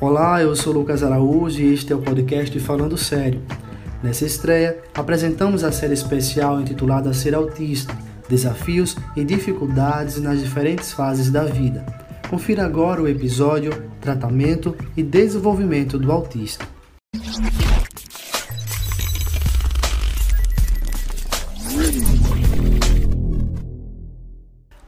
Olá, eu sou Lucas Araújo e este é o podcast Falando Sério. Nessa estreia, apresentamos a série especial intitulada Ser Autista: Desafios e Dificuldades nas Diferentes Fases da Vida. Confira agora o episódio Tratamento e Desenvolvimento do Autista.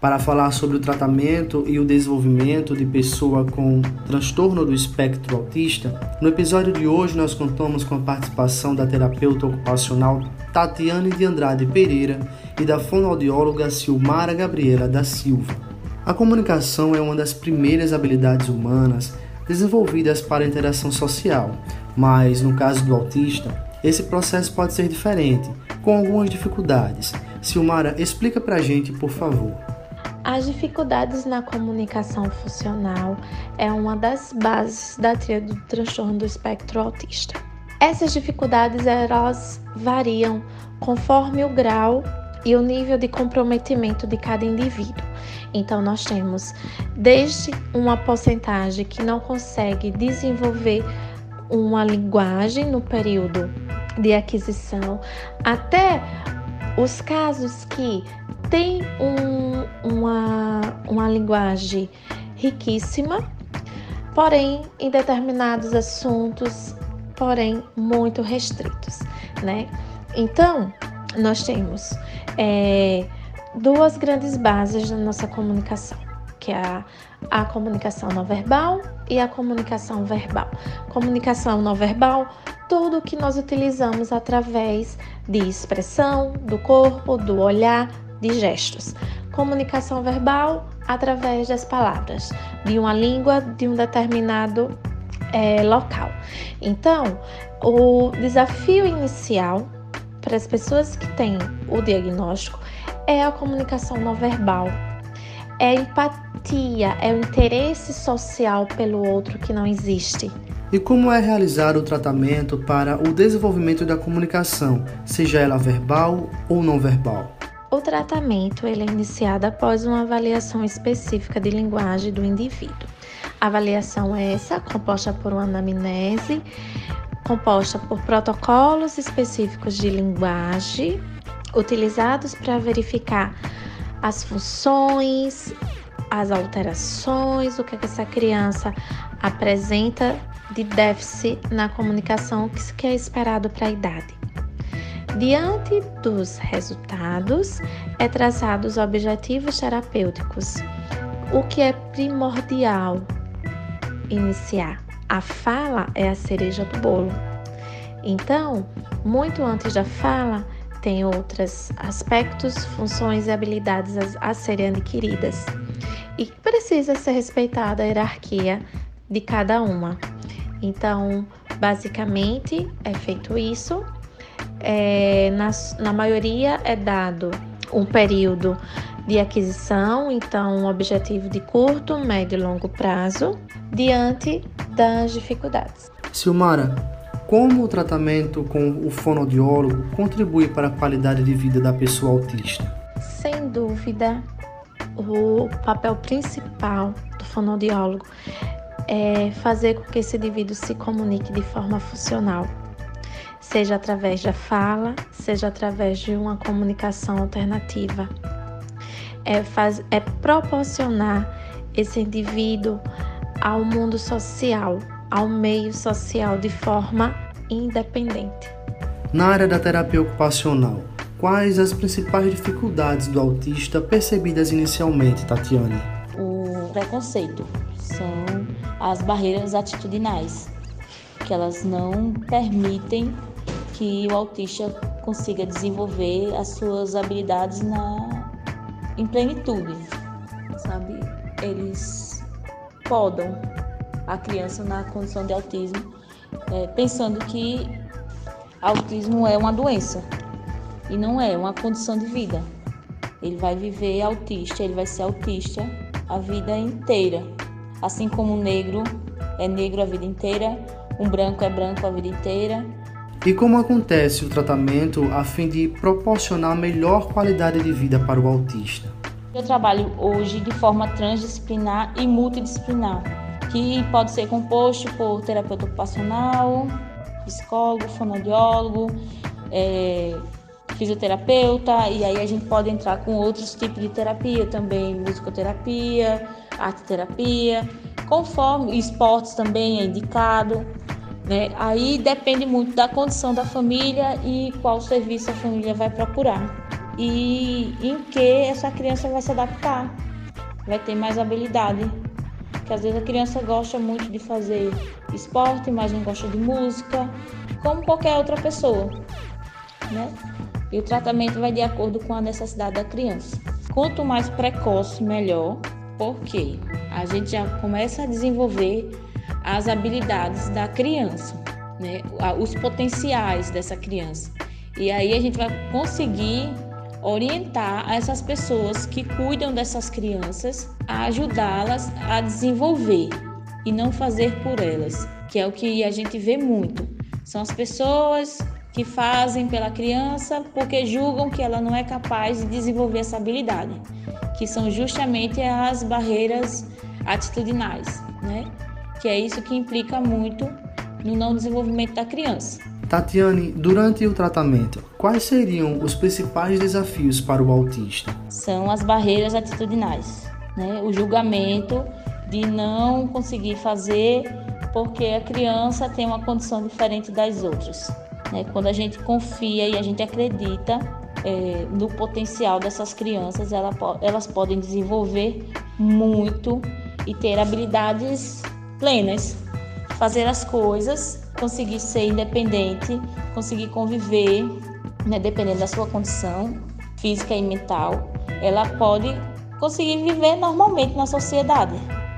Para falar sobre o tratamento e o desenvolvimento de pessoa com transtorno do espectro autista. No episódio de hoje nós contamos com a participação da terapeuta ocupacional Tatiane de Andrade Pereira e da fonoaudióloga Silmara Gabriela da Silva. A comunicação é uma das primeiras habilidades humanas desenvolvidas para a interação social, mas no caso do autista, esse processo pode ser diferente, com algumas dificuldades. Silmara, explica pra gente, por favor. As dificuldades na comunicação funcional é uma das bases da tríade do transtorno do espectro autista. Essas dificuldades elas variam conforme o grau e o nível de comprometimento de cada indivíduo. Então nós temos desde uma porcentagem que não consegue desenvolver uma linguagem no período de aquisição, até os casos que têm um, uma, uma linguagem riquíssima, porém em determinados assuntos, porém muito restritos, né? Então, nós temos é, duas grandes bases da nossa comunicação, que é a, a comunicação não verbal e a comunicação verbal. Comunicação não verbal tudo que nós utilizamos através de expressão, do corpo, do olhar, de gestos. Comunicação verbal através das palavras, de uma língua de um determinado é, local. Então, o desafio inicial para as pessoas que têm o diagnóstico é a comunicação não verbal, é empatia, é o interesse social pelo outro que não existe. E como é realizar o tratamento para o desenvolvimento da comunicação, seja ela verbal ou não verbal? O tratamento ele é iniciado após uma avaliação específica de linguagem do indivíduo. A avaliação é essa, composta por uma anamnese, composta por protocolos específicos de linguagem, utilizados para verificar as funções, as alterações, o que, é que essa criança apresenta de déficit na comunicação que é esperado para a idade. Diante dos resultados, é traçados objetivos terapêuticos. O que é primordial iniciar? A fala é a cereja do bolo. Então, muito antes da fala, tem outros aspectos, funções e habilidades a, a serem adquiridas. E precisa ser respeitada a hierarquia de cada uma. Então, basicamente, é feito isso. É, na, na maioria é dado um período de aquisição, então um objetivo de curto, médio e longo prazo, diante das dificuldades. Silmara, como o tratamento com o fonoaudiólogo contribui para a qualidade de vida da pessoa autista? Sem dúvida, o papel principal do fonoaudiólogo é fazer com que esse indivíduo se comunique de forma funcional, seja através da fala, seja através de uma comunicação alternativa. É, faz, é proporcionar esse indivíduo ao mundo social, ao meio social de forma independente. Na área da terapia ocupacional, quais as principais dificuldades do autista percebidas inicialmente, Tatiane? O preconceito as barreiras atitudinais, que elas não permitem que o autista consiga desenvolver as suas habilidades na em plenitude, sabe? Eles podam a criança na condição de autismo, é, pensando que autismo é uma doença e não é, é uma condição de vida. Ele vai viver autista, ele vai ser autista a vida inteira. Assim como um negro é negro a vida inteira, um branco é branco a vida inteira. E como acontece o tratamento a fim de proporcionar melhor qualidade de vida para o autista? Eu trabalho hoje de forma transdisciplinar e multidisciplinar, que pode ser composto por terapeuta ocupacional, psicólogo, fonoaudiólogo, é, fisioterapeuta, e aí a gente pode entrar com outros tipos de terapia também, musicoterapia, arte-terapia, conforme esportes também é indicado. Né? Aí depende muito da condição da família e qual serviço a família vai procurar. E em que essa criança vai se adaptar, vai ter mais habilidade. Porque às vezes a criança gosta muito de fazer esporte, mas não gosta de música, como qualquer outra pessoa. Né? E o tratamento vai de acordo com a necessidade da criança. Quanto mais precoce, melhor, porque a gente já começa a desenvolver as habilidades da criança, né? os potenciais dessa criança. E aí a gente vai conseguir orientar essas pessoas que cuidam dessas crianças a ajudá-las a desenvolver e não fazer por elas, que é o que a gente vê muito. São as pessoas que fazem pela criança porque julgam que ela não é capaz de desenvolver essa habilidade, que são justamente as barreiras atitudinais, né? Que é isso que implica muito no não desenvolvimento da criança. Tatiane, durante o tratamento, quais seriam os principais desafios para o autista? São as barreiras atitudinais, né? O julgamento de não conseguir fazer porque a criança tem uma condição diferente das outras. Né? Quando a gente confia e a gente acredita é, no potencial dessas crianças, ela, elas podem desenvolver muito e ter habilidades plenas, fazer as coisas, conseguir ser independente, conseguir conviver, né, dependendo da sua condição física e mental, ela pode conseguir viver normalmente na sociedade,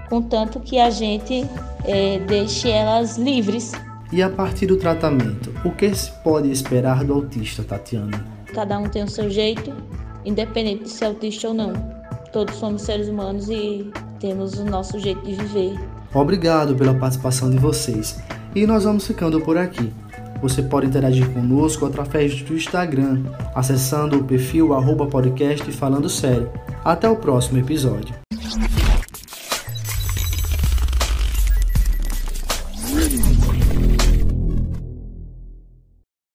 contanto que a gente é, deixe elas livres. E a partir do tratamento, o que se pode esperar do autista, Tatiana? Cada um tem o seu jeito, independente de ser autista ou não. Todos somos seres humanos e temos o nosso jeito de viver. Obrigado pela participação de vocês. E nós vamos ficando por aqui. Você pode interagir conosco através do Instagram, acessando o perfil arroba podcast falando sério. Até o próximo episódio.